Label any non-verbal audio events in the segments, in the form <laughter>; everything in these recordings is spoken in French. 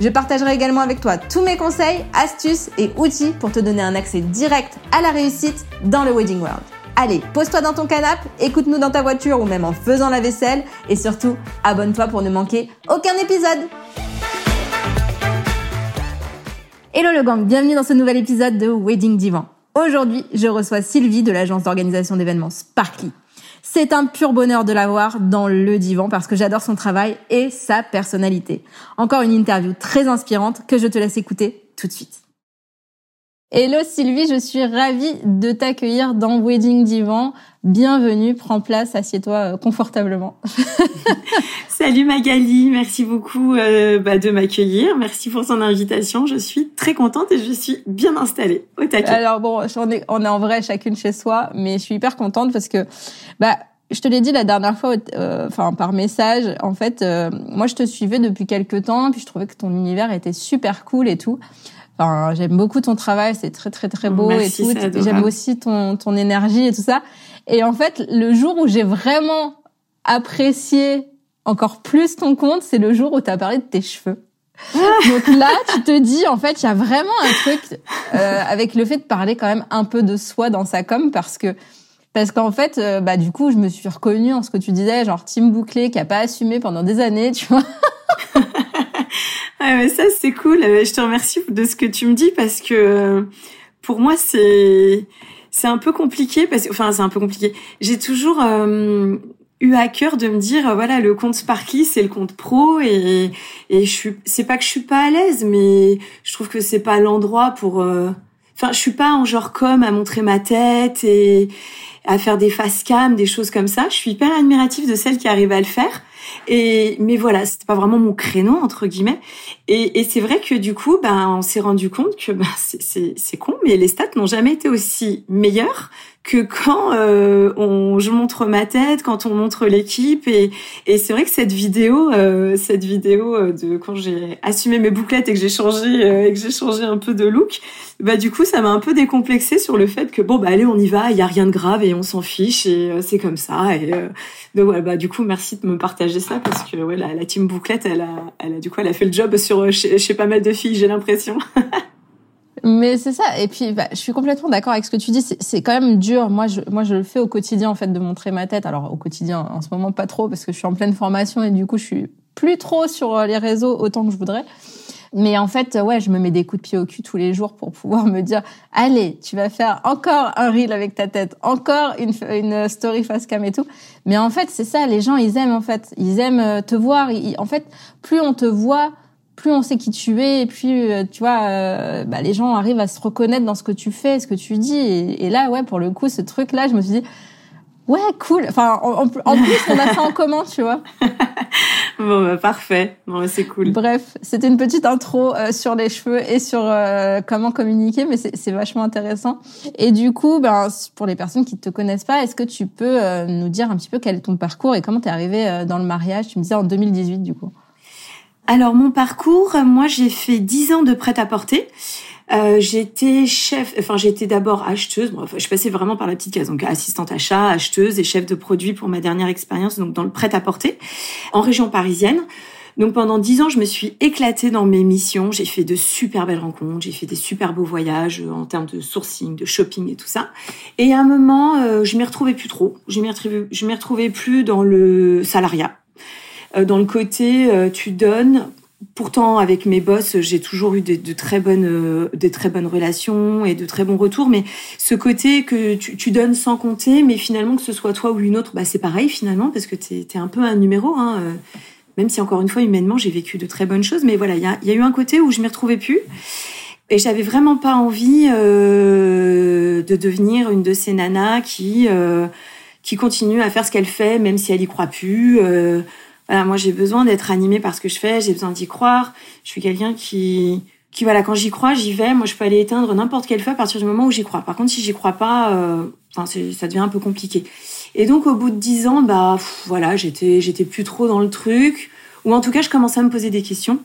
Je partagerai également avec toi tous mes conseils, astuces et outils pour te donner un accès direct à la réussite dans le Wedding World. Allez, pose-toi dans ton canapé, écoute-nous dans ta voiture ou même en faisant la vaisselle et surtout, abonne-toi pour ne manquer aucun épisode. Hello le gang, bienvenue dans ce nouvel épisode de Wedding Divan. Aujourd'hui, je reçois Sylvie de l'agence d'organisation d'événements Sparkly. C'est un pur bonheur de la voir dans le divan parce que j'adore son travail et sa personnalité. Encore une interview très inspirante que je te laisse écouter tout de suite. Hello Sylvie, je suis ravie de t'accueillir dans Wedding Divan. Bienvenue, prends place, assieds-toi euh, confortablement. <laughs> Salut Magali, merci beaucoup euh, bah, de m'accueillir. Merci pour son invitation. Je suis très contente et je suis bien installée au taquet. Alors bon, on est, on est en vrai chacune chez soi, mais je suis hyper contente parce que bah je te l'ai dit la dernière fois, euh, enfin par message. En fait, moi je te suivais depuis quelques temps, puis je trouvais que ton univers était super cool et tout j'aime beaucoup ton travail, c'est très très très beau et tout. J'aime aussi ton ton énergie et tout ça. Et en fait, le jour où j'ai vraiment apprécié encore plus ton compte, c'est le jour où tu as parlé de tes cheveux. Donc là, tu te dis, en fait, il y a vraiment un truc euh, avec le fait de parler quand même un peu de soi dans sa com, parce que parce qu'en fait, euh, bah du coup, je me suis reconnue en ce que tu disais, genre Tim Bouclé qui a pas assumé pendant des années, tu vois. <laughs> Ah ouais, ça c'est cool. Euh, je te remercie de ce que tu me dis parce que euh, pour moi c'est c'est un peu compliqué parce enfin c'est un peu compliqué. J'ai toujours euh, eu à cœur de me dire voilà le compte Sparky c'est le compte pro et et je suis c'est pas que je suis pas à l'aise mais je trouve que c'est pas l'endroit pour enfin je suis pas en genre comme à montrer ma tête et à faire des face cam des choses comme ça. Je suis hyper admirative de celles qui arrivent à le faire et mais voilà, c'était pas vraiment mon créneau entre guillemets. Et, et c'est vrai que du coup, ben on s'est rendu compte que ben, c'est con, mais les stats n'ont jamais été aussi meilleures que quand euh, on, je montre ma tête, quand on montre l'équipe. Et, et c'est vrai que cette vidéo, euh, cette vidéo euh, de quand j'ai assumé mes bouclettes et que j'ai changé euh, et que j'ai changé un peu de look, bah du coup ça m'a un peu décomplexé sur le fait que bon bah allez on y va, il y a rien de grave et on s'en fiche et c'est comme ça. Et donc ouais, bah du coup merci de me partager ça parce que ouais la, la team bouclette elle a, elle a du coup elle a fait le job sur chez, chez pas mal de filles j'ai l'impression. <laughs> Mais c'est ça. Et puis, bah, je suis complètement d'accord avec ce que tu dis. C'est quand même dur. Moi, je, moi, je le fais au quotidien, en fait, de montrer ma tête. Alors, au quotidien, en ce moment, pas trop, parce que je suis en pleine formation et du coup, je suis plus trop sur euh, les réseaux autant que je voudrais. Mais en fait, ouais, je me mets des coups de pied au cul tous les jours pour pouvoir me dire, allez, tu vas faire encore un reel avec ta tête, encore une, une story face cam et tout. Mais en fait, c'est ça, les gens, ils aiment, en fait. Ils aiment euh, te voir. en fait, plus on te voit, plus on sait qui tu es, et plus euh, tu vois, euh, bah, les gens arrivent à se reconnaître dans ce que tu fais, ce que tu dis. Et, là, ouais, pour le coup, ce truc-là, je me suis dit, ouais, cool. Enfin, en, plus, on a ça en commun, tu vois. <laughs> bon, bah, parfait. Bon, c'est cool. Bref, c'était une petite intro euh, sur les cheveux et sur comment communiquer, mais c'est vachement intéressant. Et du coup, ben, pour les personnes qui te connaissent pas, est-ce que tu peux nous dire un petit peu quel est ton parcours et comment t'es arrivé dans le mariage? Tu me disais en 2018, du coup. Alors mon parcours, moi j'ai fait 10 ans de prêt-à-porter. Euh, j'étais chef, enfin j'étais d'abord acheteuse. Bon, je passais vraiment par la petite case, donc assistante achat, acheteuse et chef de produit pour ma dernière expérience, donc dans le prêt-à-porter en région parisienne. Donc pendant dix ans, je me suis éclatée dans mes missions. J'ai fait de super belles rencontres, j'ai fait des super beaux voyages euh, en termes de sourcing, de shopping et tout ça. Et à un moment, euh, je m'y retrouvais plus trop. Je m'y retrouvais, je m'y retrouvais plus dans le salariat. Euh, dans le côté euh, tu donnes. Pourtant, avec mes boss, j'ai toujours eu de, très bonnes, euh, très bonnes relations et de très bons retours. Mais ce côté que tu, tu donnes sans compter, mais finalement que ce soit toi ou une autre, bah c'est pareil finalement parce que t'es es un peu un numéro. Même si encore une fois humainement j'ai vécu de très bonnes choses, mais voilà, il y a, eu un côté où je m'y retrouvais plus. Et j'avais vraiment pas envie de devenir une de ces nanas qui qui continue à faire ce qu'elle fait, même si elle y croit plus. Voilà, moi j'ai besoin d'être animée par ce que je fais, j'ai besoin d'y croire. Je suis quelqu'un qui qui voilà, quand j'y crois, j'y vais. Moi, je peux aller éteindre n'importe quelle feu à partir du moment où j'y crois. Par contre, si j'y crois pas, euh, enfin, ça devient un peu compliqué. Et donc, au bout de dix ans, bah voilà, j'étais j'étais plus trop dans le truc, ou en tout cas, je commençais à me poser des questions.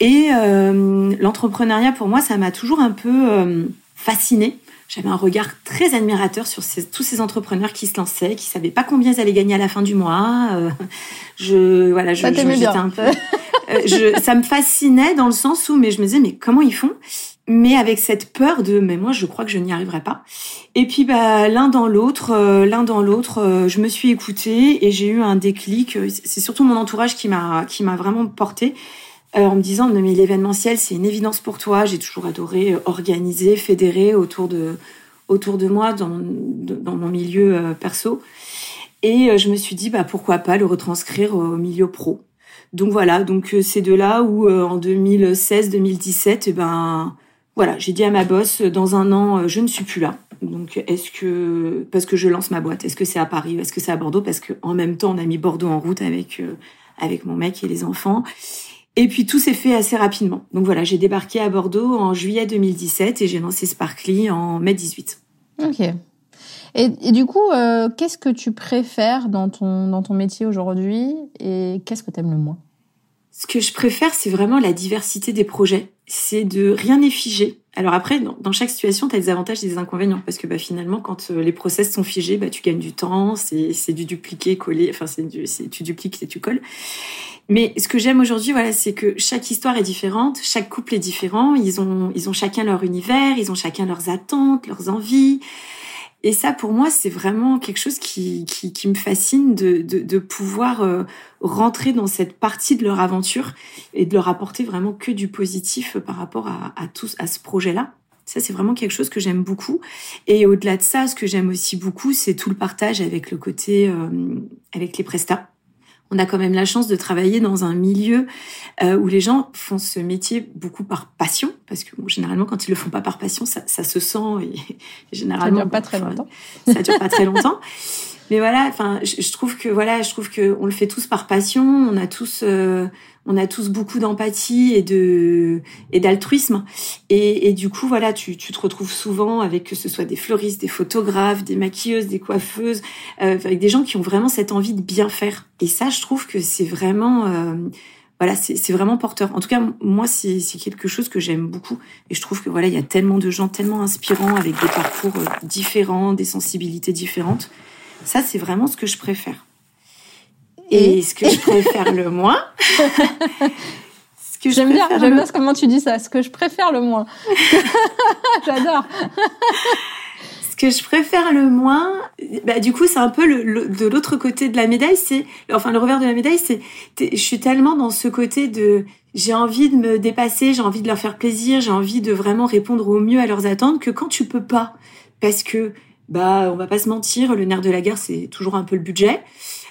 Et euh, l'entrepreneuriat, pour moi, ça m'a toujours un peu euh, fascinée. J'avais un regard très admirateur sur ces, tous ces entrepreneurs qui se lançaient, qui savaient pas combien ils allaient gagner à la fin du mois. Euh, je voilà, je, j'étais un peu. Euh, je, ça me fascinait dans le sens où, mais je me disais, mais comment ils font? Mais avec cette peur de, mais moi, je crois que je n'y arriverai pas. Et puis, bah, l'un dans l'autre, euh, l'un dans l'autre, je me suis écoutée et j'ai eu un déclic. C'est surtout mon entourage qui m'a qui m'a vraiment portée. Euh, en me disant mais l'événementiel c'est une évidence pour toi. J'ai toujours adoré euh, organiser, fédérer autour de autour de moi dans, dans mon milieu euh, perso. Et je me suis dit bah pourquoi pas le retranscrire au milieu pro. Donc voilà, donc c'est de là où en 2016-2017, eh ben voilà, j'ai dit à ma boss dans un an je ne suis plus là. Donc est-ce que parce que je lance ma boîte, est-ce que c'est à Paris, est-ce que c'est à Bordeaux? Parce que en même temps on a mis Bordeaux en route avec avec mon mec et les enfants. Et puis tout s'est fait assez rapidement. Donc voilà, j'ai débarqué à Bordeaux en juillet 2017 et j'ai lancé Sparkly en mai 18. Ok. Et, et du coup, euh, qu'est-ce que tu préfères dans ton, dans ton métier aujourd'hui et qu'est-ce que tu aimes le moins? Ce que je préfère, c'est vraiment la diversité des projets. C'est de rien n'est figé. Alors après, dans, chaque situation, tu as des avantages et des inconvénients parce que bah, finalement, quand euh, les process sont figés, bah, tu gagnes du temps, c'est du dupliquer, coller, enfin c'est tu dupliques et tu colles. Mais ce que j'aime aujourd'hui, voilà, c'est que chaque histoire est différente, chaque couple est différent. Ils ont, ils ont chacun leur univers, ils ont chacun leurs attentes, leurs envies. Et ça, pour moi, c'est vraiment quelque chose qui, qui, qui me fascine de, de, de pouvoir euh, rentrer dans cette partie de leur aventure et de leur apporter vraiment que du positif par rapport à, à, à ce projet-là. Ça, c'est vraiment quelque chose que j'aime beaucoup. Et au-delà de ça, ce que j'aime aussi beaucoup, c'est tout le partage avec le côté, euh, avec les prestats on a quand même la chance de travailler dans un milieu euh, où les gens font ce métier beaucoup par passion, parce que généralement quand ils le font pas par passion, ça, se sent <laughs> et, généralement ça dure pas très longtemps. Ça dure pas très longtemps. Mais voilà, enfin, je, trouve que voilà, je trouve que on le fait tous par passion. On a tous, euh, on a tous beaucoup d'empathie et de et d'altruisme. Et, et, du coup, voilà, tu, tu te retrouves souvent avec que ce soit des fleuristes, des photographes, des maquilleuses, des coiffeuses, euh, avec des gens qui ont vraiment cette envie de bien faire. Et ça, je trouve que c'est vraiment euh, voilà, c'est vraiment porteur. En tout cas, moi, c'est quelque chose que j'aime beaucoup. Et je trouve que voilà, il y a tellement de gens tellement inspirants avec des parcours différents, des sensibilités différentes. Ça, c'est vraiment ce que je préfère. Et, ce que je préfère le moins. <laughs> J'aime bien, j'aime bien comment tu dis ça. Ce que je préfère le moins. <laughs> J'adore. <laughs> ce que je préfère le moins, bah, du coup, c'est un peu le, de l'autre côté de la médaille. C'est, enfin, le revers de la médaille, c'est, je suis tellement dans ce côté de, j'ai envie de me dépasser, j'ai envie de leur faire plaisir, j'ai envie de vraiment répondre au mieux à leurs attentes que quand tu peux pas, parce que bah on va pas se mentir, le nerf de la guerre c'est toujours un peu le budget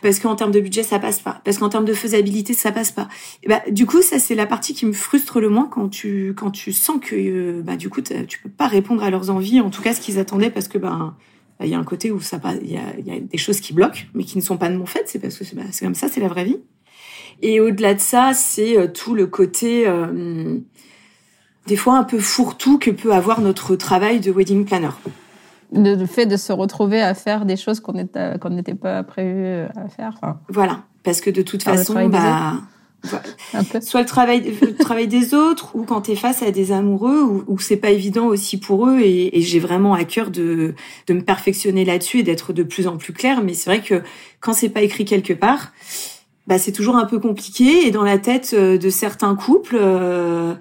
parce qu'en termes de budget ça passe pas, parce qu'en termes de faisabilité ça passe pas. Bah du coup ça c'est la partie qui me frustre le moins quand tu quand tu sens que euh, bah du coup tu peux pas répondre à leurs envies, en tout cas ce qu'ils attendaient parce que bah il y a un côté où ça il y a, y a des choses qui bloquent mais qui ne sont pas de mon fait, c'est parce que c'est bah, comme ça, c'est la vraie vie. Et au-delà de ça, c'est euh, tout le côté euh, des fois un peu fourre-tout que peut avoir notre travail de wedding planner le fait de se retrouver à faire des choses qu'on n'était pas prévu à faire. Voilà, parce que de toute façon, bah, <laughs> soit le travail, le travail des autres, ou quand tu es face à des amoureux, ou, ou c'est pas évident aussi pour eux, et, j'ai vraiment à cœur de, de me perfectionner là-dessus et d'être de plus en plus clair. Mais c'est vrai que quand c'est pas écrit quelque part, bah c'est toujours un peu compliqué. Et dans la tête euh, de certains couples. Euh,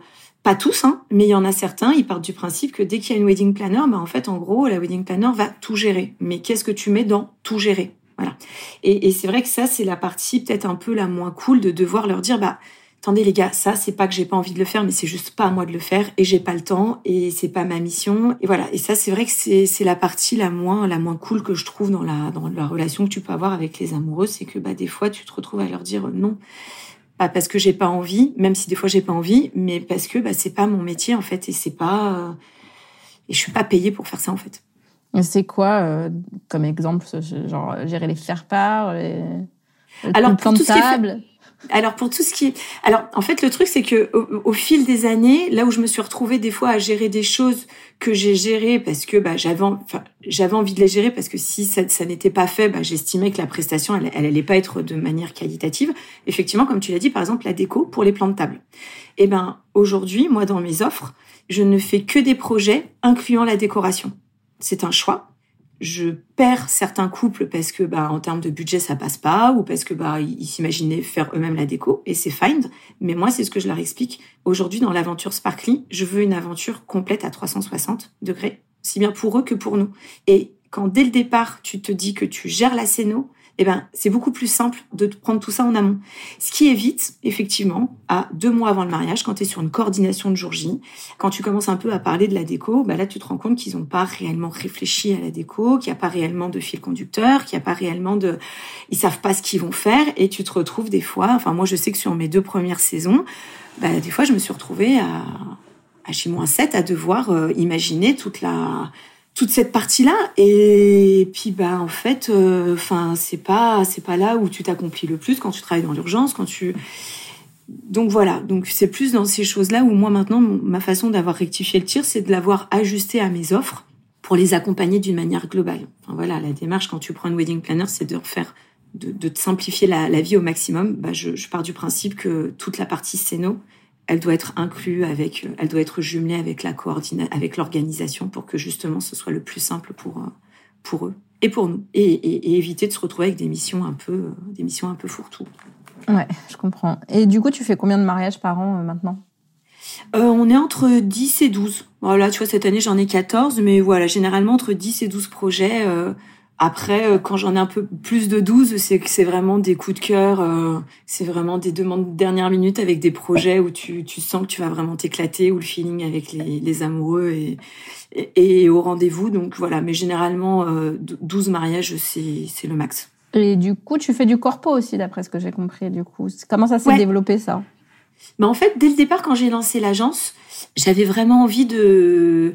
pas tous, hein, mais il y en a certains, ils partent du principe que dès qu'il y a une wedding planner, bah en fait, en gros, la wedding planner va tout gérer. Mais qu'est-ce que tu mets dans tout gérer? Voilà. Et, et c'est vrai que ça, c'est la partie peut-être un peu la moins cool de devoir leur dire, bah, attendez les gars, ça, c'est pas que j'ai pas envie de le faire, mais c'est juste pas à moi de le faire, et j'ai pas le temps, et c'est pas ma mission. Et voilà. Et ça, c'est vrai que c'est, c'est la partie la moins, la moins cool que je trouve dans la, dans la relation que tu peux avoir avec les amoureux, c'est que, bah, des fois, tu te retrouves à leur dire non pas parce que j'ai pas envie, même si des fois j'ai pas envie, mais parce que bah, c'est pas mon métier en fait et c'est pas euh, et je suis pas payée pour faire ça en fait. C'est quoi euh, comme exemple, genre gérer les faire-part, les... alors pour tout, ce qui est Alors pour tout ce qui alors en fait le truc c'est que au, fil des années, là où je me suis retrouvée des fois à gérer des choses que j'ai gérées parce que bah, j'avais, enfin, j'avais envie de les gérer parce que si ça, ça n'était pas fait, bah, j'estimais que la prestation elle, elle allait pas être de manière qualitative. Effectivement, comme tu l'as dit, par exemple la déco pour les plans de table. Eh ben aujourd'hui, moi dans mes offres, je ne fais que des projets incluant la décoration. C'est un choix je perds certains couples parce que bah en termes de budget ça passe pas ou parce que bah ils s'imaginaient faire eux-mêmes la déco et c'est fine. Mais moi c'est ce que je leur explique. Aujourd'hui dans l'aventure Sparkly je veux une aventure complète à 360 degrés si bien pour eux que pour nous. Et quand dès le départ tu te dis que tu gères la scéno eh ben, c'est beaucoup plus simple de prendre tout ça en amont. Ce qui évite, effectivement, à deux mois avant le mariage, quand tu es sur une coordination de jour J, quand tu commences un peu à parler de la déco, bah là, tu te rends compte qu'ils n'ont pas réellement réfléchi à la déco, qu'il n'y a pas réellement de fil conducteur, qu'il n'y a pas réellement de... Ils savent pas ce qu'ils vont faire et tu te retrouves des fois... Enfin, moi, je sais que sur mes deux premières saisons, bah, des fois, je me suis retrouvée à, à chez moins 7 à devoir euh, imaginer toute la toute cette partie-là. Et puis bah en fait euh, enfin c'est pas c'est pas là où tu t'accomplis le plus quand tu travailles dans l'urgence quand tu donc voilà. Donc c'est plus dans ces choses-là où moi maintenant ma façon d'avoir rectifié le tir c'est de l'avoir ajusté à mes offres pour les accompagner d'une manière globale. Enfin voilà la démarche quand tu prends une wedding planner c'est de refaire de, de te simplifier la, la, vie au maximum. Bah je, je pars du principe que toute la partie scéno elle doit être inclue avec, elle doit être jumelée avec la coordination, avec l'organisation pour que justement ce soit le plus simple pour euh, pour eux et pour nous et, et, éviter de se retrouver avec des missions un peu euh, des missions un peu fourre-tout. Ouais, je comprends. Et du coup, tu fais combien de mariages par an euh, maintenant? Euh, On est entre 10 et 12. Voilà, tu vois, cette année j'en ai 14, mais voilà, généralement entre 10 et 12 projets. Euh, après, euh, quand j'en ai un peu plus de 12, c'est que c'est vraiment des coups de cœur, euh, c'est vraiment des demandes de dernière minute avec des projets où tu, tu sens que tu vas vraiment t'éclater, où le feeling avec les, les amoureux est, et au rendez-vous. Donc voilà, mais généralement, euh, 12 mariages, c'est, c'est le max. Et du coup, tu fais du corpo aussi, d'après ce que j'ai compris. Du coup, comment ça s'est développé ça? Bah En fait, dès le départ, quand j'ai lancé l'agence, j'avais vraiment envie de,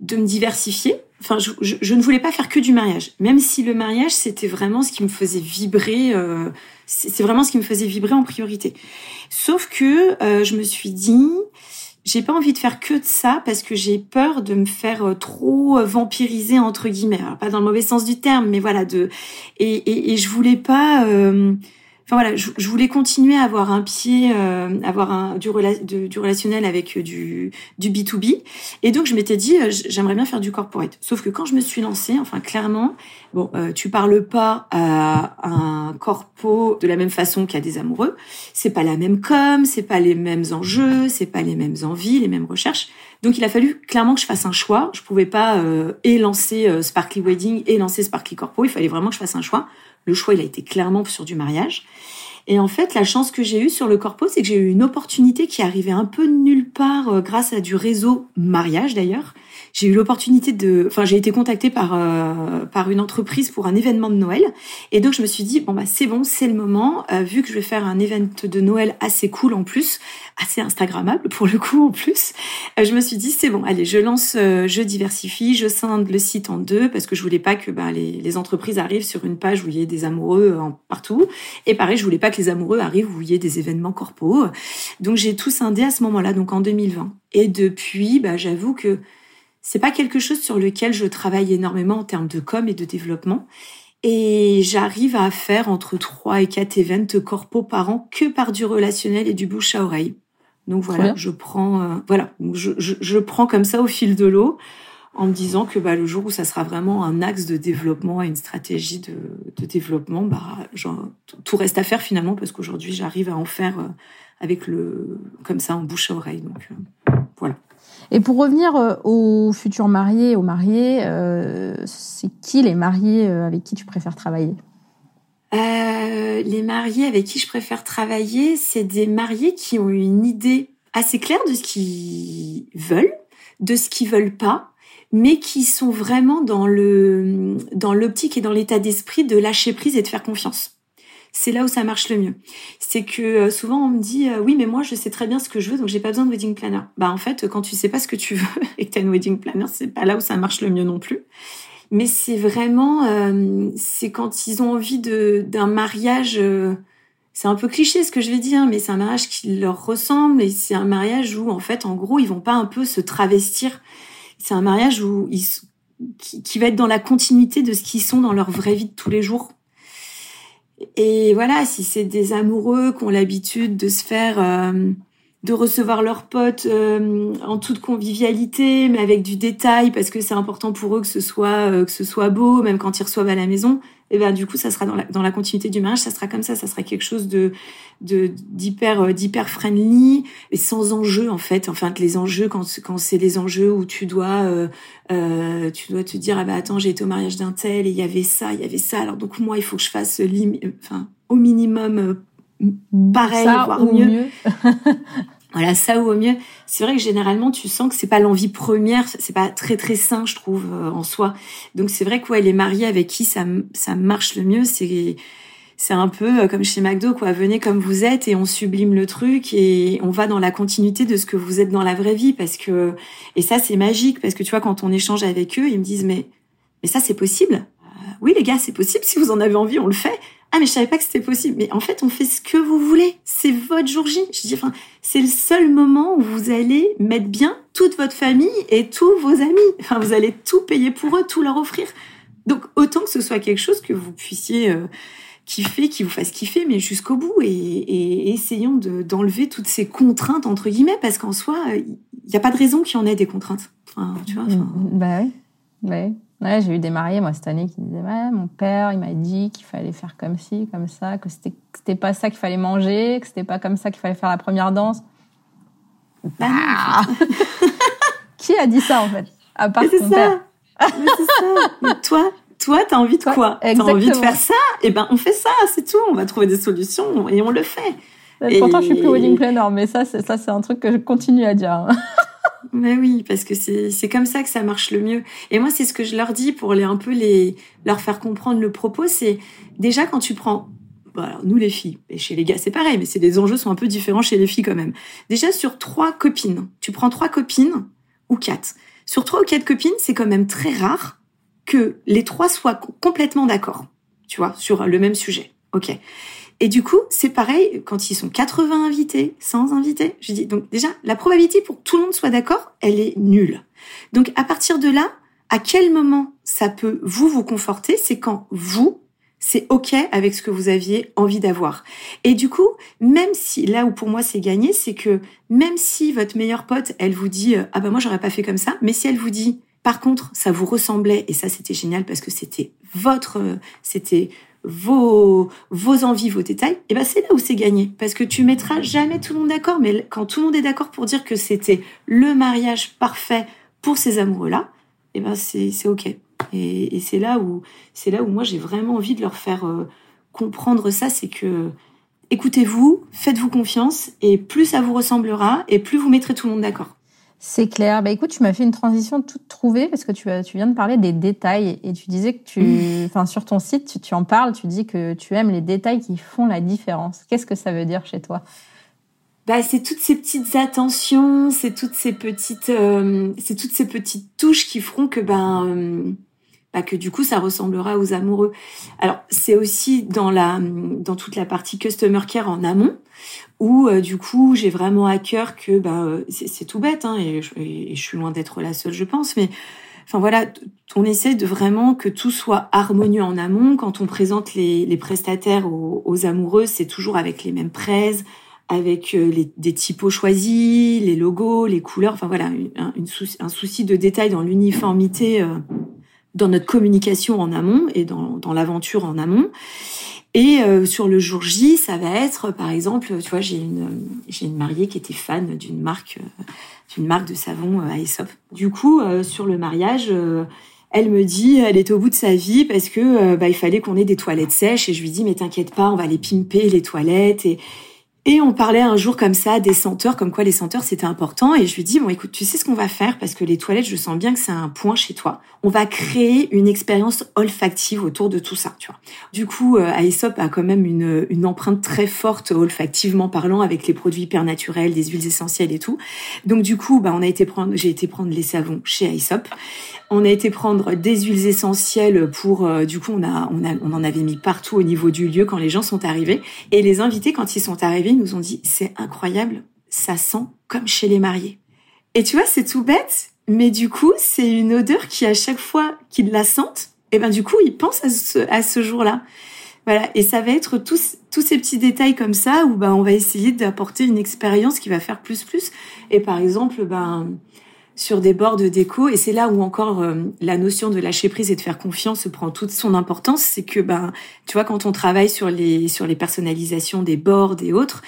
de me diversifier enfin, je, je, ne voulais pas faire que du mariage, même si le mariage c'était vraiment ce qui me faisait vibrer. Euh, c'est vraiment ce qui me faisait vibrer en priorité. Sauf que euh, je me suis dit, j'ai pas envie de faire que de ça parce que j'ai peur de me faire euh, trop vampiriser entre guillemets. Alors, pas dans le mauvais sens du terme, mais voilà de et et, et je voulais pas. Euh, Enfin voilà, je, je, voulais continuer à avoir un pied, euh, avoir un du, du relationnel avec euh, du du B 2 B, et donc je m'étais dit euh, j'aimerais bien faire du corporate. Sauf que quand je me suis lancée, enfin clairement, bon, euh, tu parles pas à un corpo de la même façon qu'à des amoureux. C'est pas la même com, c'est pas les mêmes enjeux, c'est pas les mêmes envies, les mêmes recherches. Donc il a fallu clairement que je fasse un choix. Je pouvais pas euh, et lancer Sparkly Wedding et lancer Sparkly Corpo. Il fallait vraiment que je fasse un choix. Le choix, il a été clairement sur du mariage. Et en fait, la chance que j'ai eue sur le corpo, c'est que j'ai eu une opportunité qui arrivait un peu nulle part euh, grâce à du réseau mariage d'ailleurs, j'ai eu l'opportunité de, enfin j'ai été contactée par euh, par une entreprise pour un événement de Noël. Et donc je me suis dit bon bah c'est bon c'est le moment. Euh, vu que je vais faire un événement de Noël assez cool en plus assez instagrammable pour le coup en plus je me suis dit c'est bon allez je lance je diversifie je scinde le site en deux parce que je voulais pas que bah, les, les entreprises arrivent sur une page où il y ait des amoureux partout. Et pareil je voulais pas que les amoureux arrivent où il y ait des événements corpo donc j'ai tout scindé à ce moment-là donc en 2020 et depuis bah j'avoue que c'est pas quelque chose sur lequel je travaille énormément en termes de com et de développement. Et j'arrive à faire entre 3 et 4 events corpo par an que par du relationnel et du bouche à oreille. Donc voilà, je prends, euh, voilà, je, je, je, prends comme ça au fil de l'eau en me disant que bah, le jour où ça sera vraiment un axe de développement et une stratégie de, de développement, bah, genre, tout reste à faire finalement parce qu'aujourd'hui j'arrive à en faire euh, avec le, comme ça en bouche à oreille. Donc euh, voilà. Et pour revenir euh, aux futurs mariés, aux mariés, euh, c'est qui les mariés avec qui tu préfères travailler? Euh, Les mariés avec qui je préfère travailler, c'est des mariés qui ont une idée assez claire de ce qu'ils veulent, de ce qu'ils veulent pas, mais qui sont vraiment dans le dans l'optique et dans l'état d'esprit de lâcher prise et de faire confiance c'est là où ça marche le mieux. C'est que euh, souvent on me dit euh, oui mais moi je sais très bien ce que je veux donc j'ai pas besoin de wedding planner. Bah en fait quand tu sais pas ce que tu veux <laughs> et que tu as une wedding planner, c'est pas là où ça marche le mieux non plus. Mais c'est vraiment euh, c'est quand ils ont envie de d'un mariage c'est un peu cliché ce que je vais dire, mais c'est un mariage qui leur ressemble et c'est un mariage où en fait, en gros, ils vont pas un peu se travestir. C'est un mariage où ils, qui, qui va être dans la continuité de ce qu'ils sont dans leur vraie vie de tous les jours. Et voilà, si c'est des amoureux qui ont l'habitude de se faire euh, de recevoir leurs potes euh, en toute convivialité, mais avec du détail, parce que c'est important pour eux que ce soit euh, que ce soit beau, même quand ils reçoivent à la maison. Et ben du coup, ça sera dans la, dans la continuité du mariage, ça sera comme ça, ça sera quelque chose de de d'hyper euh, d'hyper friendly et sans enjeu en fait. Enfin, les enjeux quand quand c'est les enjeux où tu dois euh, tu dois te dire ah bah attends j'ai été au mariage d'un tel et il y avait ça, il y avait ça. Alors donc moi il faut que je fasse enfin au minimum pareil, voire mieux. <laughs> voilà, ça ou au mieux. C'est vrai que généralement, tu sens que c'est pas l'envie première, c'est pas très très sain, je trouve, euh, en soi. Donc c'est vrai que ouais, les mariés avec qui ça ça marche le mieux, c'est c'est un peu euh, comme chez McDo, quoi. Venez comme vous êtes et on sublime le truc et on va dans la continuité de ce que vous êtes dans la vraie vie, parce que et ça c'est magique, parce que tu vois quand on échange avec eux, ils me disent mais mais ça c'est possible? Euh, oui les gars, c'est possible. Si vous en avez envie, on le fait. Ah mais je savais pas que c'était possible. Mais en fait, on fait ce que vous voulez. C'est votre jour J. Je dis, enfin, c'est le seul moment où vous allez mettre bien toute votre famille et tous vos amis. Enfin, vous allez tout payer pour eux, tout leur offrir. Donc autant que ce soit quelque chose que vous puissiez euh, kiffer, qui vous fasse kiffer, mais jusqu'au bout. Et, et essayons d'enlever toutes ces contraintes entre guillemets, parce qu'en soi, il n'y a pas de raison qu'il y en ait des contraintes. Enfin, tu vois. Enfin... Bah oui. Bah oui. Ouais, j'ai eu des mariés, moi, cette année, qui disaient, ouais, mon père, il m'a dit qu'il fallait faire comme ci, comme ça, que c'était, pas ça qu'il fallait manger, que c'était pas comme ça qu'il fallait faire la première danse. Bah, <laughs> qui a dit ça, en fait? À part ton ça. père. Mais c'est ça. Mais toi, toi, t'as envie de toi, quoi? T'as envie de faire ça? Eh ben, on fait ça, c'est tout. On va trouver des solutions et on le fait. Et... Pourtant, je suis plus wedding planner, mais ça, c'est, ça, c'est un truc que je continue à dire. Mais oui, parce que c'est comme ça que ça marche le mieux. Et moi, c'est ce que je leur dis pour les un peu les leur faire comprendre le propos. C'est déjà quand tu prends voilà, nous les filles, et chez les gars c'est pareil, mais c'est les enjeux sont un peu différents chez les filles quand même. Déjà sur trois copines, tu prends trois copines ou quatre. Sur trois ou quatre copines, c'est quand même très rare que les trois soient complètement d'accord, tu vois, sur le même sujet. Ok. Et du coup, c'est pareil quand ils sont 80 invités, 100 invités. Je dis donc déjà la probabilité pour que tout le monde soit d'accord, elle est nulle. Donc à partir de là, à quel moment ça peut vous vous conforter, c'est quand vous c'est ok avec ce que vous aviez envie d'avoir. Et du coup, même si là où pour moi c'est gagné, c'est que même si votre meilleure pote, elle vous dit euh, ah ben moi j'aurais pas fait comme ça, mais si elle vous dit par contre ça vous ressemblait et ça c'était génial parce que c'était votre, euh, c'était vos, vos envies, vos détails, et ben c'est là où c'est gagné. Parce que tu mettras jamais tout le monde d'accord, mais quand tout le monde est d'accord pour dire que c'était le mariage parfait pour ces amoureux-là, et ben c'est, ok. Et, et c'est là où là où moi j'ai vraiment envie de leur faire euh, comprendre ça, c'est que écoutez-vous, faites-vous confiance, et plus ça vous ressemblera, et plus vous mettrez tout le monde d'accord. C'est clair. Bah écoute, tu m'as fait une transition toute trouvée parce que tu, tu viens de parler des détails et tu disais que tu, enfin sur ton site, tu, tu, en parles, tu dis que tu aimes les détails qui font la différence. Qu'est-ce que ça veut dire chez toi? Bah, c'est toutes ces petites attentions, c'est toutes ces petites, euh, c'est toutes ces petites touches qui feront que ben, euh, bah, que du coup ça ressemblera aux amoureux. Alors c'est aussi dans la, dans toute la partie customer care en amont où euh, du coup j'ai vraiment à cœur que bah c'est tout bête hein, et, je, suis loin d'être la seule je pense mais enfin voilà on essaie de vraiment que tout soit harmonieux en amont. Quand on présente les, prestataires aux, amoureux c'est toujours avec les mêmes praises avec euh, les, des typos choisis les logos les couleurs enfin voilà un, une souci, un souci de détail dans l'uniformité euh, dans notre communication en amont et dans, dans l'aventure en amont et euh, sur le jour J, ça va être, par exemple, tu vois, j'ai une j'ai une mariée qui était fan d'une marque euh, d'une marque de savon euh, à Aesop. Du coup, sur le mariage, elle me dit, elle était au bout de sa vie parce que bah il fallait qu'on ait des toilettes sèches et je lui dis mais t'inquiète pas, on va les pimper les toilettes et Et on parlait un jour comme ça des senteurs, comme quoi les senteurs c'était important. Et je lui dis bon écoute, tu sais ce qu'on va faire? Parce que les toilettes, je sens bien que c'est un point chez toi. On va créer une expérience olfactive autour de tout ça, tu vois. Du coup, euh, Aesop a quand même une, une empreinte très forte olfactivement parlant avec les produits hyper naturels, des huiles essentielles et tout. Donc du coup, bah on a été prendre, j'ai été prendre les savons chez Aesop. On a été prendre des huiles essentielles pour, euh, du coup, on a, on a, on en avait mis partout au niveau du lieu quand les gens sont arrivés. Et les invités, quand ils sont arrivés, nous ont dit, c'est incroyable, ça sent comme chez les mariés. Et tu vois, c'est tout bête, mais du coup, c'est une odeur qui, à chaque fois qu'ils la sentent, et eh ben du coup, ils pensent à ce, à ce jour-là. Voilà. Et ça va être tous, tous ces petits détails comme ça où ben, on va essayer d'apporter une expérience qui va faire plus plus. Et par exemple, ben, sur des bords de déco. Et c'est là où encore euh, la notion de lâcher prise et de faire confiance prend toute son importance. C'est que, ben, tu vois, quand on travaille sur les sur les personnalisations des bords et autres,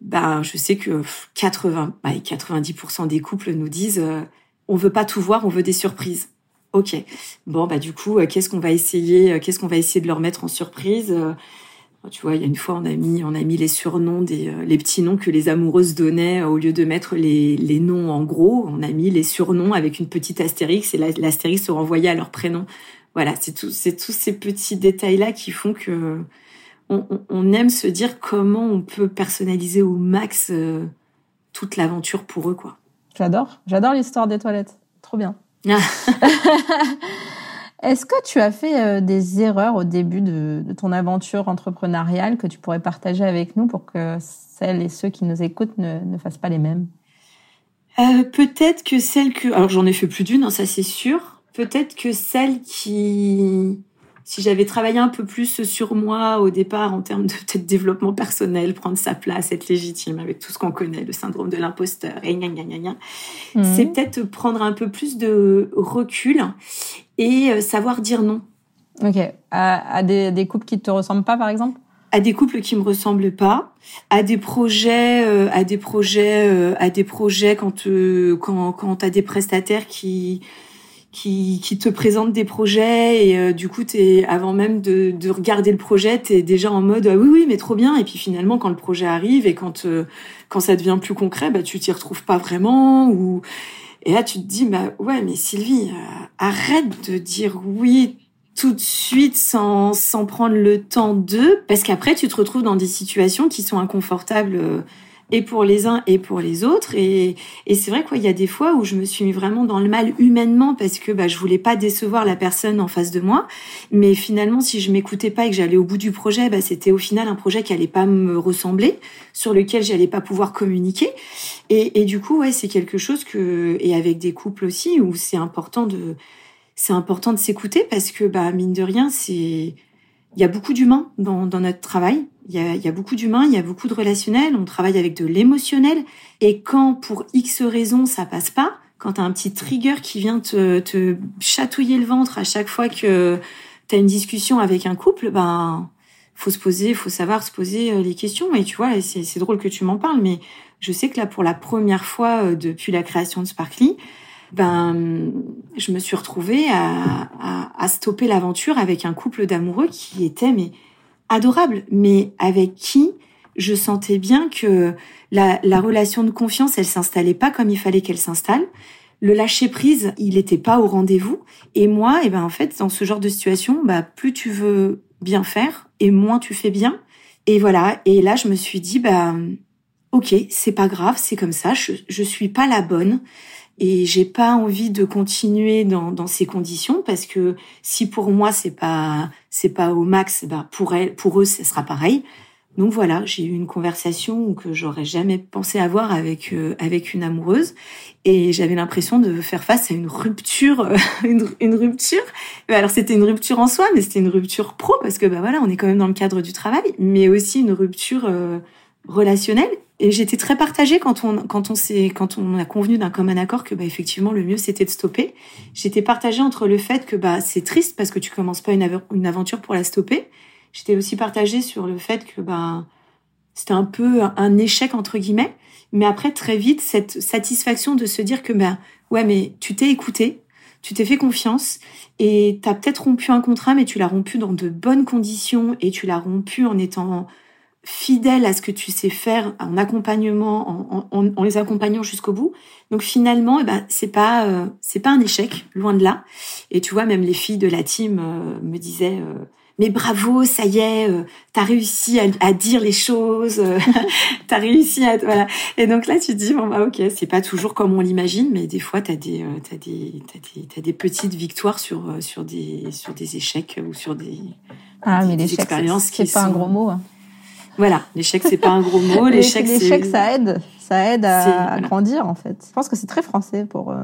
ben, je sais que 80, 90% bah, des couples nous disent, euh, on veut pas tout voir, on veut des surprises. Ok. Bon, bah du coup, euh, qu'est-ce qu'on va essayer Qu'est-ce qu'on va essayer de leur mettre en surprise tu vois, il y a une fois, on a mis, on a mis les surnoms des, euh, les petits noms que les amoureuses donnaient au lieu de mettre les, les noms en gros. On a mis les surnoms avec une petite astérix et l'astérix se renvoyait à leur prénom. Voilà, c'est tout, c'est tous ces petits détails-là qui font que on, on, aime se dire comment on peut personnaliser au max euh, toute l'aventure pour eux, quoi. J'adore, j'adore l'histoire des toilettes. Trop bien. <laughs> Est-ce que tu as fait euh, des erreurs au début de, ton aventure entrepreneuriale que tu pourrais partager avec nous pour que celles et ceux qui nous écoutent ne, fassent pas les mêmes? Euh, Peut-être que celles que... Alors j'en ai fait plus d'une, hein, ça c'est sûr. Peut-être que celles qui si j'avais travaillé un peu plus sur moi au départ en termes de peut-être développement personnel, prendre sa place, être légitime avec tout ce qu'on connaît, le syndrome de l'imposteur, et gna gna gna gna, mhm. c'est peut-être prendre un peu plus de recul et euh, savoir dire non. Ok. À, des, des couples qui te ressemblent pas, par exemple? À des couples qui me ressemblent pas, à des projets, euh, à des projets, euh, à des projets quand euh, quand quand t'as des prestataires qui qui, qui te présentent des projets et du coup t'es avant même de, de regarder le projet t'es déjà en mode ah oui oui mais trop bien. Et puis finalement quand le projet arrive et quand quand ça devient plus concret bah tu t'y retrouves pas vraiment ou et là, tu te dis, bah ouais, mais Sylvie, euh, arrête de dire oui tout de suite sans, sans prendre le temps de, parce qu'après, tu te retrouves dans des situations qui sont inconfortables euh, et pour les uns et pour les autres. Et, et c'est vrai qu'il y a des fois où je me suis mis vraiment dans le mal humainement parce que bah, je voulais pas décevoir la personne en face de moi. Mais finalement, si je m'écoutais pas et que j'allais au bout du projet, bah, c'était au final un projet qui allait pas me ressembler, sur lequel j'allais pas pouvoir communiquer. Et, et du coup, ouais, c'est quelque chose que, et avec des couples aussi, où c'est important de, c'est important de s'écouter parce que, bah, mine de rien, c'est, il y a beaucoup d'humains dans, dans notre travail. Il y a, il y a beaucoup d'humains, il y a beaucoup de relationnels. On travaille avec de l'émotionnel. Et quand, pour X raisons, ça passe pas, quand tu as un petit trigger qui vient te, te chatouiller le ventre à chaque fois que tu as une discussion avec un couple, ben faut se poser, faut savoir se poser euh, les questions. Et tu vois, c'est drôle que tu m'en parles, mais je sais que là, pour la première fois euh, depuis la création de Sparkly, ben, je me suis retrouvée à, à, stopper l'aventure avec un couple d'amoureux qui était mais adorable, mais avec qui je sentais bien que la, la relation de confiance, elle s'installait pas comme il fallait qu'elle s'installe. Le lâcher prise, il n'était pas au rendez-vous. Et moi, et eh ben en fait, dans ce genre de situation, bah plus tu veux bien faire et moins tu fais bien. Et voilà. Et là, je me suis dit, bah ok, c'est pas grave, c'est comme ça. Je je suis pas la bonne et j'ai pas envie de continuer dans, dans ces conditions parce que si pour moi c'est pas c'est pas au max, bah pour elle, pour eux, ce sera pareil. Donc voilà, j'ai eu une conversation que j'aurais jamais pensé avoir avec euh, avec une amoureuse et j'avais l'impression de faire face à une rupture <laughs> une, rupture. Alors c'était une rupture en soi, mais c'était une rupture pro parce que bah voilà, on est quand même dans le cadre du travail, mais aussi une rupture euh, relationnelle et j'étais très partagée quand on quand on s'est quand on a convenu d'un commun accord que bah effectivement le mieux c'était de stopper. J'étais partagée entre le fait que bah c'est triste parce que tu commences pas une, aventure pour la stopper. J'étais aussi partagée sur le fait que bah c'était un peu un échec entre guillemets, mais après très vite cette satisfaction de se dire que bah ouais mais tu t'es écouté, tu t'es fait confiance et t'as peut-être rompu un contrat mais tu l'as rompu dans de bonnes conditions et tu l'as rompu en étant fidèle à ce que tu sais faire en accompagnement, en, les accompagnant jusqu'au bout. Donc finalement, eh ben c'est pas euh, c'est pas un échec, loin de là. Et tu vois, même les filles de la team euh, me disaient euh, mais bravo, ça y est, t'as réussi à, dire les choses, <laughs> t'as réussi à voilà. Et donc là, tu te dis bon bah ok, c'est pas toujours comme on l'imagine, mais des fois t'as des t'as des t'as des t'as des petites victoires sur sur des sur des échecs ou sur des ah mais l'échec c'est pas un gros mot. Hein. Voilà, l'échec c'est pas un gros mot. <laughs> L'échec, ça aide, ça aide à, grandir en fait. Je pense que c'est très français pour euh,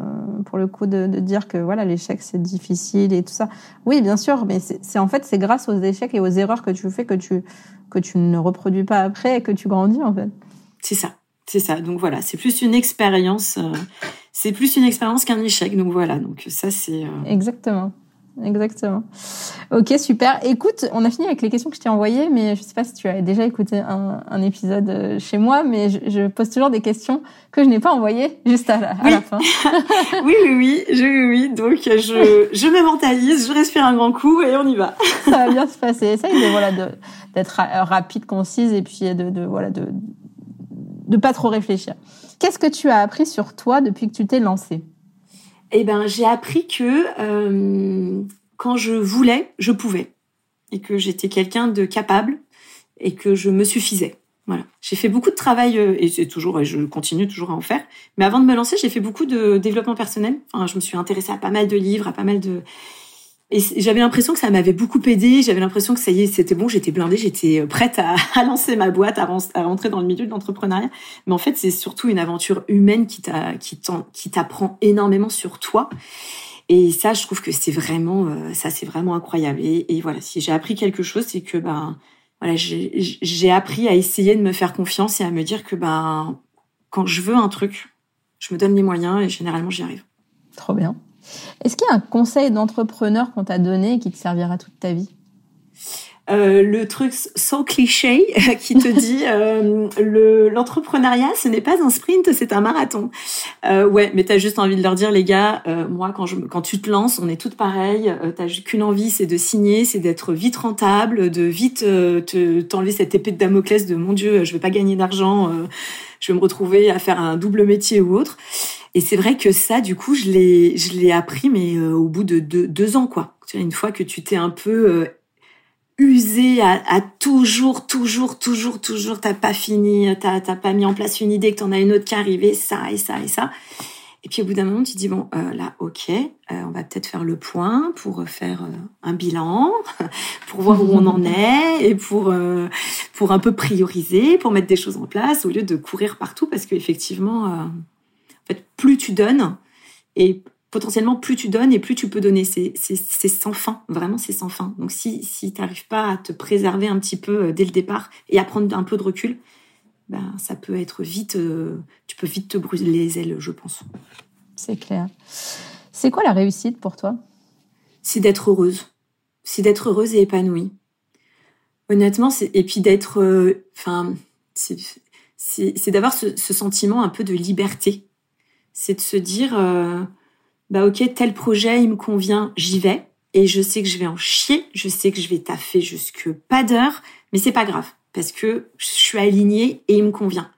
pour le coup de, de, dire que voilà l'échec c'est difficile et tout ça. Oui, bien sûr, mais c'est en fait c'est grâce aux échecs et aux erreurs que tu fais que tu que tu ne reproduis pas après et que tu grandis en fait. C'est ça, c'est ça. Donc voilà, c'est plus une expérience. Euh, c'est plus une expérience qu'un échec. Donc voilà, donc ça c'est. Euh, Exactement exactement. Ok, super. Écoute, on a fini avec les questions que je t'ai envoyées, mais je sais pas si tu as déjà écouté un, épisode euh, chez moi, mais je, pose toujours des questions que je n'ai pas envoyées juste à la, fin. <laughs> oui, oui, oui, je, oui, oui. Donc, je, je me mentalise, je respire un grand coup et on y va. <laughs> Ça va bien se passer. Essaye de, voilà, d'être rapide, concise et puis de, de, voilà, de, de pas trop réfléchir. Qu'est-ce que tu as appris sur toi depuis que tu t'es lancée? Eh ben, j'ai appris que euh, quand je voulais, je pouvais. Et que j'étais quelqu'un de capable et que je me suffisais. Voilà. J'ai fait beaucoup de travail euh, et c'est toujours, et je continue toujours à en faire. Mais avant de me lancer, j'ai fait beaucoup de développement personnel. Je me suis intéressée à pas mal de livres, à pas mal de, et j'avais l'impression que ça m'avait beaucoup aidé. J'avais l'impression que ça y est, c'était bon, j'étais blindée, j'étais euh, prête à, <laughs> lancer ma boîte, à, rentrer dans le milieu de l'entrepreneuriat. Mais en fait, c'est surtout une aventure humaine qui t'a, qui qui t'apprend énormément sur toi. Et ça, je trouve que c'est vraiment, euh, ça, c'est vraiment incroyable. Et, et voilà, si j'ai appris quelque chose, c'est que ben, voilà, j'ai appris à essayer de me faire confiance et à me dire que ben, quand je veux un truc, je me donne les moyens et généralement j'y arrive. Trop bien. Est-ce qu'il y a un conseil d'entrepreneur qu'on t'a donné et qui te servira toute ta vie? Euh, le truc sans cliché <laughs> qui te dit <laughs> euh, le l'entrepreneuriat ce n'est pas un sprint c'est un marathon. Euh, ouais mais t'as juste envie de leur dire les gars moi quand je quand tu te lances on est toutes pareilles t'as qu'une envie c'est de signer c'est d'être vite rentable de vite te t'enlever cette épée de Damoclès de mon dieu je vais pas gagner d'argent je vais me retrouver à faire un double métier ou autre et c'est vrai que ça, du coup, je l'ai, je l'ai appris, mais euh, au bout de deux, ans, quoi. Une fois que tu t'es un peu euh, usé à, à, toujours, toujours, toujours, toujours, t'as pas fini, t'as, t'as pas mis en place une idée, que t'en as une autre qui arrivait, ça et ça et ça. Et puis au bout d'un moment, tu dis bon, euh, là, ok, on va peut-être faire le point pour faire un bilan, <laughs> pour voir où on en est et pour pour un peu prioriser, pour mettre des choses en place au lieu de courir partout parce qu'effectivement en fait, plus tu donnes et potentiellement plus tu donnes et plus tu peux donner. C'est sans fin, vraiment c'est sans fin. Donc si si t'arrives pas à te préserver un petit peu euh, dès le départ et à prendre un peu de recul, ben ça peut être vite, peux vite te brûler les ailes, je pense. C'est clair. C'est quoi la réussite pour toi? C'est d'être heureuse. C'est d'être heureuse et épanouie. Honnêtement, et puis d'être, euh, enfin, c'est d'avoir ce, ce, sentiment un peu de liberté c'est de se dire, euh, bah ok, tel projet, il me convient, j'y vais. Et je sais que je vais en chier, je sais que je vais taffer jusque pas d'heure, mais c'est pas grave, parce que je suis alignée et il me convient.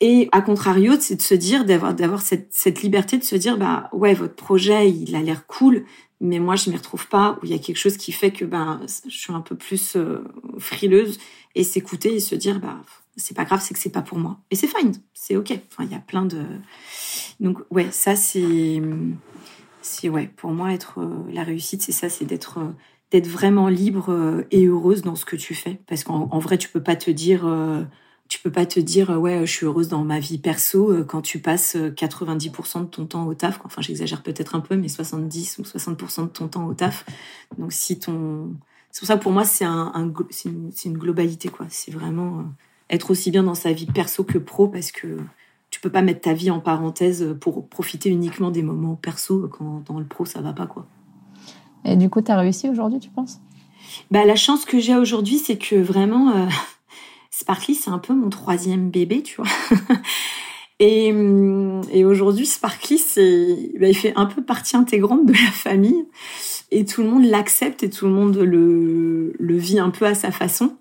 Et à contrario, c'est de se dire, d'avoir, d'avoir cette, cette liberté de se dire, bah ouais, votre projet, il a l'air cool, mais moi, je m'y retrouve pas, ou il y a quelque chose qui fait que ben, je suis un peu plus euh, frileuse, et s'écouter et se dire, bah, c'est pas grave, c'est que c'est pas pour moi. Et c'est fine, c'est ok. Enfin, il y a plein de, donc ouais, ça c'est c'est ouais, pour moi être euh, la réussite, c'est ça, c'est d'être euh, d'être vraiment libre euh, et heureuse dans ce que tu fais parce qu'en vrai, tu peux pas te dire tu peux pas te dire ouais, je suis heureuse dans ma vie perso quand tu passes 90% de ton temps au taf. Enfin, j'exagère peut-être un peu, mais 70 ou 60% de ton temps au taf. Donc si ton c'est pour ça pour moi c'est un, un c'est une, une, globalité quoi. C'est vraiment être aussi bien dans sa vie perso que pro parce que tu peux pas mettre ta vie en parenthèse pour profiter uniquement des moments perso quand dans le pro ça va pas quoi. Et du coup, tu as réussi aujourd'hui, tu penses? Bah la chance que j'ai aujourd'hui, c'est que vraiment euh, Sparkly, c'est un peu mon troisième bébé, tu vois. <laughs> et, et aujourd'hui, Sparkly, c'est bah, il fait un peu partie intégrante de la famille. et tout le monde l'accepte et tout le monde le, le vit un peu à sa façon.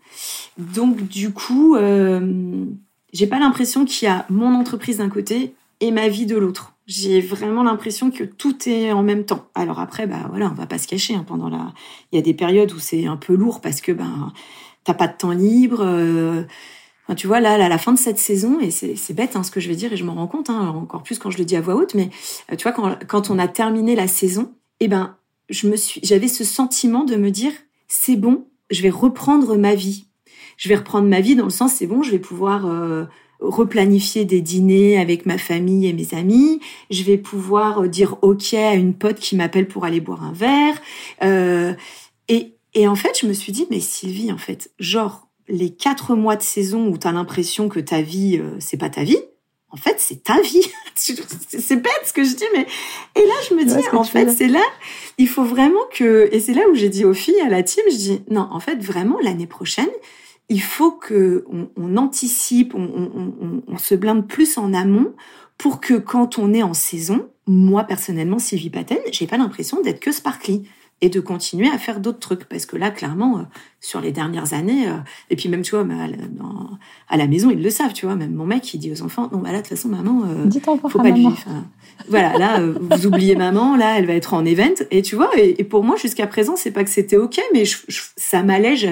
Donc du coup, euh, j'ai pas l'impression qu'il y a mon entreprise d'un côté et ma vie de l'autre. J'ai vraiment l'impression que tout est en même temps. Alors après, bah voilà, on va pas se cacher. Hein, pendant la, il y a des périodes où c'est un peu lourd parce que ben t'as pas de temps libre. Euh, tu vois là, à la fin de cette saison, et c'est bête hein, ce que je vais dire et je m'en rends compte, hein, encore plus quand je le dis à voix haute. Mais euh, tu vois quand quand on a terminé la saison, eh ben je me suis, j'avais ce sentiment de me dire c'est bon, je vais reprendre ma vie. Je vais reprendre ma vie dans le sens c'est bon, je vais pouvoir euh, replanifier des dîners avec ma famille et mes amis. Je vais pouvoir euh, dire OK à une pote qui m'appelle pour aller boire un verre. Euh, et, et en fait, je me suis dit, mais Sylvie, en fait, genre, les quatre mois de saison où tu as l'impression que ta vie, euh, c'est pas ta vie, en fait, c'est ta vie. <laughs> c'est bête ce que je dis, mais et là, je me dis, en fait, c'est là, il faut vraiment que, et c'est là où j'ai dit aux filles, à la team, je dis, non, en fait, vraiment, l'année prochaine, il faut que on, anticipe, on, se blinde plus en amont pour que quand on est en saison, moi personnellement, Sylvie Paten, j'ai pas l'impression d'être que sparkly et de continuer à faire d'autres trucs. Parce que là clairement euh, sur les dernières années euh, et puis même tu vois à la maison ils le savent tu vois. Même mon mec il dit aux enfants non bah là de toute façon maman euh, faut pas lui voilà là vous oubliez maman là elle va être en event. Et tu vois et, pour moi jusqu'à présent c'est pas que c'était ok mais ça m'allège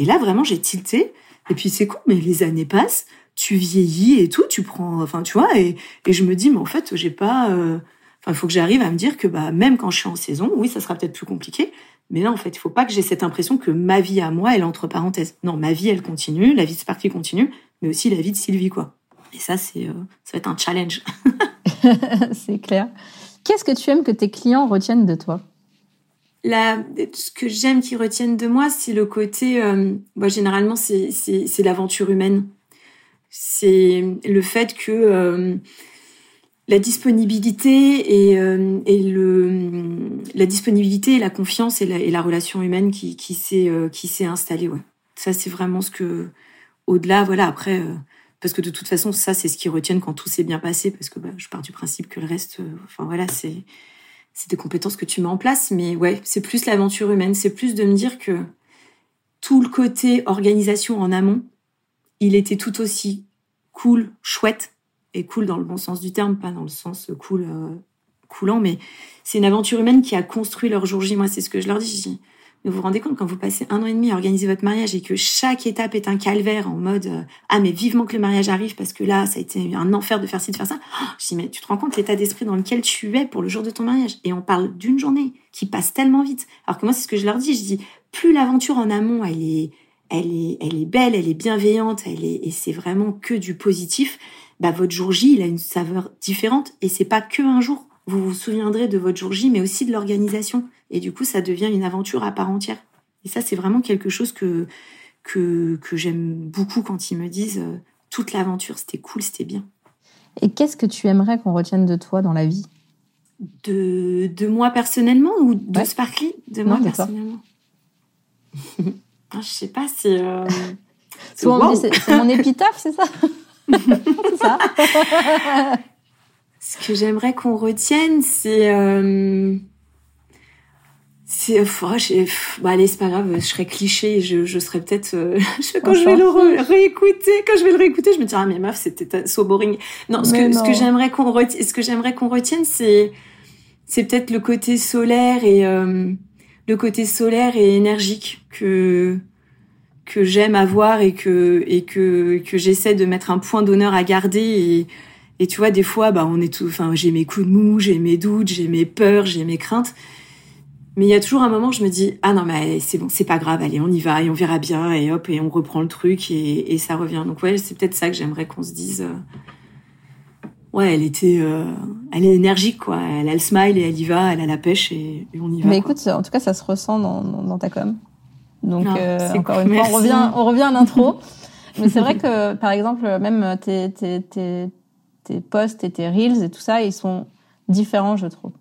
et là, vraiment, j'ai tilté. Et puis, c'est cool, mais les années passent, tu vieillis et tout, tu prends, enfin, tu vois, et, et je me dis, mais en fait, j'ai pas, euh, enfin, il faut que j'arrive à me dire que, bah, même quand je suis en saison, oui, ça sera peut-être plus compliqué, mais là, en fait, il faut pas que j'ai cette impression que ma vie à moi, elle entre parenthèses. Non, ma vie, elle continue, la vie de Sparky continue, mais aussi la vie de Sylvie, quoi. Et ça, c'est, euh, ça va être un challenge. <laughs> <laughs> c'est clair. Qu'est-ce que tu aimes que tes clients retiennent de toi? La, ce que j'aime qu'ils retiennent de moi, c'est le côté, euh, bah, généralement, c'est, c'est, c'est l'aventure humaine. C'est le fait que euh, la disponibilité et, euh, la confiance et la, relation humaine qui, euh, s'est installée. Ça, c'est vraiment ce que, au-delà, voilà, après, parce que de toute façon, ça, c'est ce qu'ils retiennent quand tout s'est bien passé, parce que bah, je pars du principe que le reste, enfin voilà, c'est c'est des compétences que tu mets en place, mais ouais, c'est plus l'aventure humaine, c'est plus de me dire que tout le côté organisation en amont, il était tout aussi cool, chouette, et cool dans le bon sens du terme, pas dans le sens cool, euh, coulant, mais c'est une aventure humaine qui a construit leur jour J. Moi, c'est ce que je leur dis. Mais vous vous rendez compte quand vous passez un an et demi à organiser votre mariage et que chaque étape est un calvaire en mode euh, ah mais vivement que le mariage arrive parce que là ça a été un enfer de faire ci de faire ça. Oh, je dis mais tu te rends compte l'état d'esprit dans lequel tu es pour le jour de ton mariage? Et on parle d'une journée qui passe tellement vite. Alors que moi c'est ce que je leur dis, je dis plus l'aventure en amont elle est elle est elle est belle, elle est bienveillante, elle est et c'est vraiment que du positif. Bah votre jour J il a une saveur différente et c'est pas que un jour. Vous vous souviendrez de votre jour J mais aussi de l'organisation. Et du coup, ça devient une aventure à part entière. Et ça, c'est vraiment quelque chose que, que, que j'aime beaucoup quand ils me disent euh, toute l'aventure, c'était cool, c'était bien. Et qu'est-ce que tu aimerais qu'on retienne de toi dans la vie? De, de moi personnellement ou de Sparkly? De moi personnellement <laughs> ah, Je sais pas, c'est. Euh... c'est mon <laughs> épitaphe, c'est ça? C'est ça. Ce que j'aimerais qu'on retienne, c'est. Euh c'est bah allez c'est pas grave je serais cliché je, je serais peut-être euh, <laughs> quand je vais le réécouter quand je vais le réécouter je me dirais ah mais meuf c'était so boring. Non ce que ce que j'aimerais qu'on retienne ce que j'aimerais qu'on retienne c'est c'est peut-être le côté solaire et euh, le côté solaire et énergique que que j'aime avoir et que et que que j'essaie de mettre un point d'honneur à garder et et tu vois des fois bah on est tout enfin j'ai mes coups de mou j'ai mes doutes j'ai mes peurs j'ai mes craintes mais il y a toujours un moment où je me dis ah non mais c'est bon, c'est pas grave, allez on y va et on verra bien et hop et on reprend le truc et, et ça revient. Donc ouais, c'est peut-être ça que j'aimerais qu'on se dise. Euh, ouais, elle était, euh, elle est énergique quoi. Elle a le smile et elle y va, elle a la pêche et, on y va. Mais écoute, en tout cas ça se ressent dans, dans, ta com. Donc ah, euh, encore une fois, on revient, on revient à l'intro. <laughs> mais c'est vrai que par exemple même tes tes tes tes posts et tes reels et tout ça, ils sont différents je trouve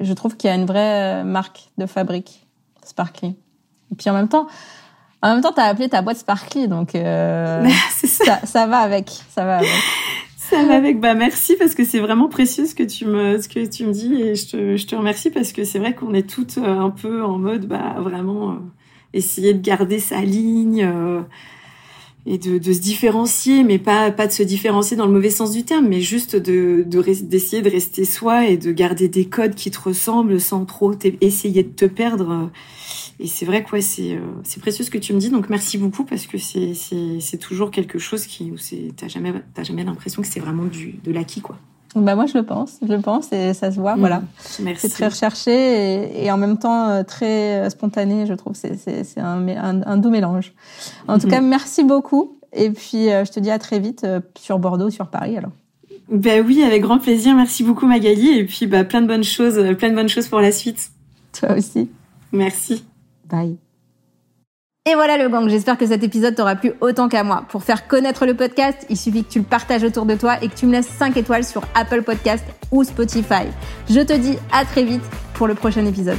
je trouve qu'il y a une vraie marque de fabrique, Sparkly. Et puis en même temps, en même temps, t'as appelé ta boîte Sparkly, donc euh, <laughs> ça. ça. va avec, ça va avec. Ça va avec. Bah merci parce que c'est vraiment précieux ce que tu me ce que tu me dis et je te, je te remercie parce que c'est vrai qu'on est toutes euh, un peu en mode bah vraiment euh, essayer de garder sa ligne euh, et de, de, se différencier, mais pas pas de se différencier dans le mauvais sens du terme, mais juste de d'essayer de, rester soi et de garder des codes qui te ressemblent sans trop essayer de te perdre. Et c'est vrai que ouais, c'est euh, c'est précieux ce que tu me dis, donc merci beaucoup parce que c'est toujours quelque chose qui où c'est t'as jamais t'as jamais l'impression que c'est vraiment du de l'acquis quoi. Bah moi je le pense, je le pense et ça se voit, voilà. Mmh. Merci. C'est très recherché et, et, en même temps euh, très euh, spontané, je trouve. C'est un, un, un doux mélange. En tout mmh. cas, merci beaucoup et puis je te dis à très vite sur Bordeaux, sur Paris alors. Ben oui, avec grand plaisir. Merci beaucoup Magali et puis bah plein de bonnes choses, plein de bonnes choses pour la suite. Toi aussi. Merci. Bye. Et voilà le gang, j'espère que cet épisode t'aura plu autant qu'à moi. Pour faire connaître le podcast, il suffit que tu le partages autour de toi et que tu me laisses 5 étoiles sur Apple Podcast ou Spotify. Je te dis à très vite pour le prochain épisode.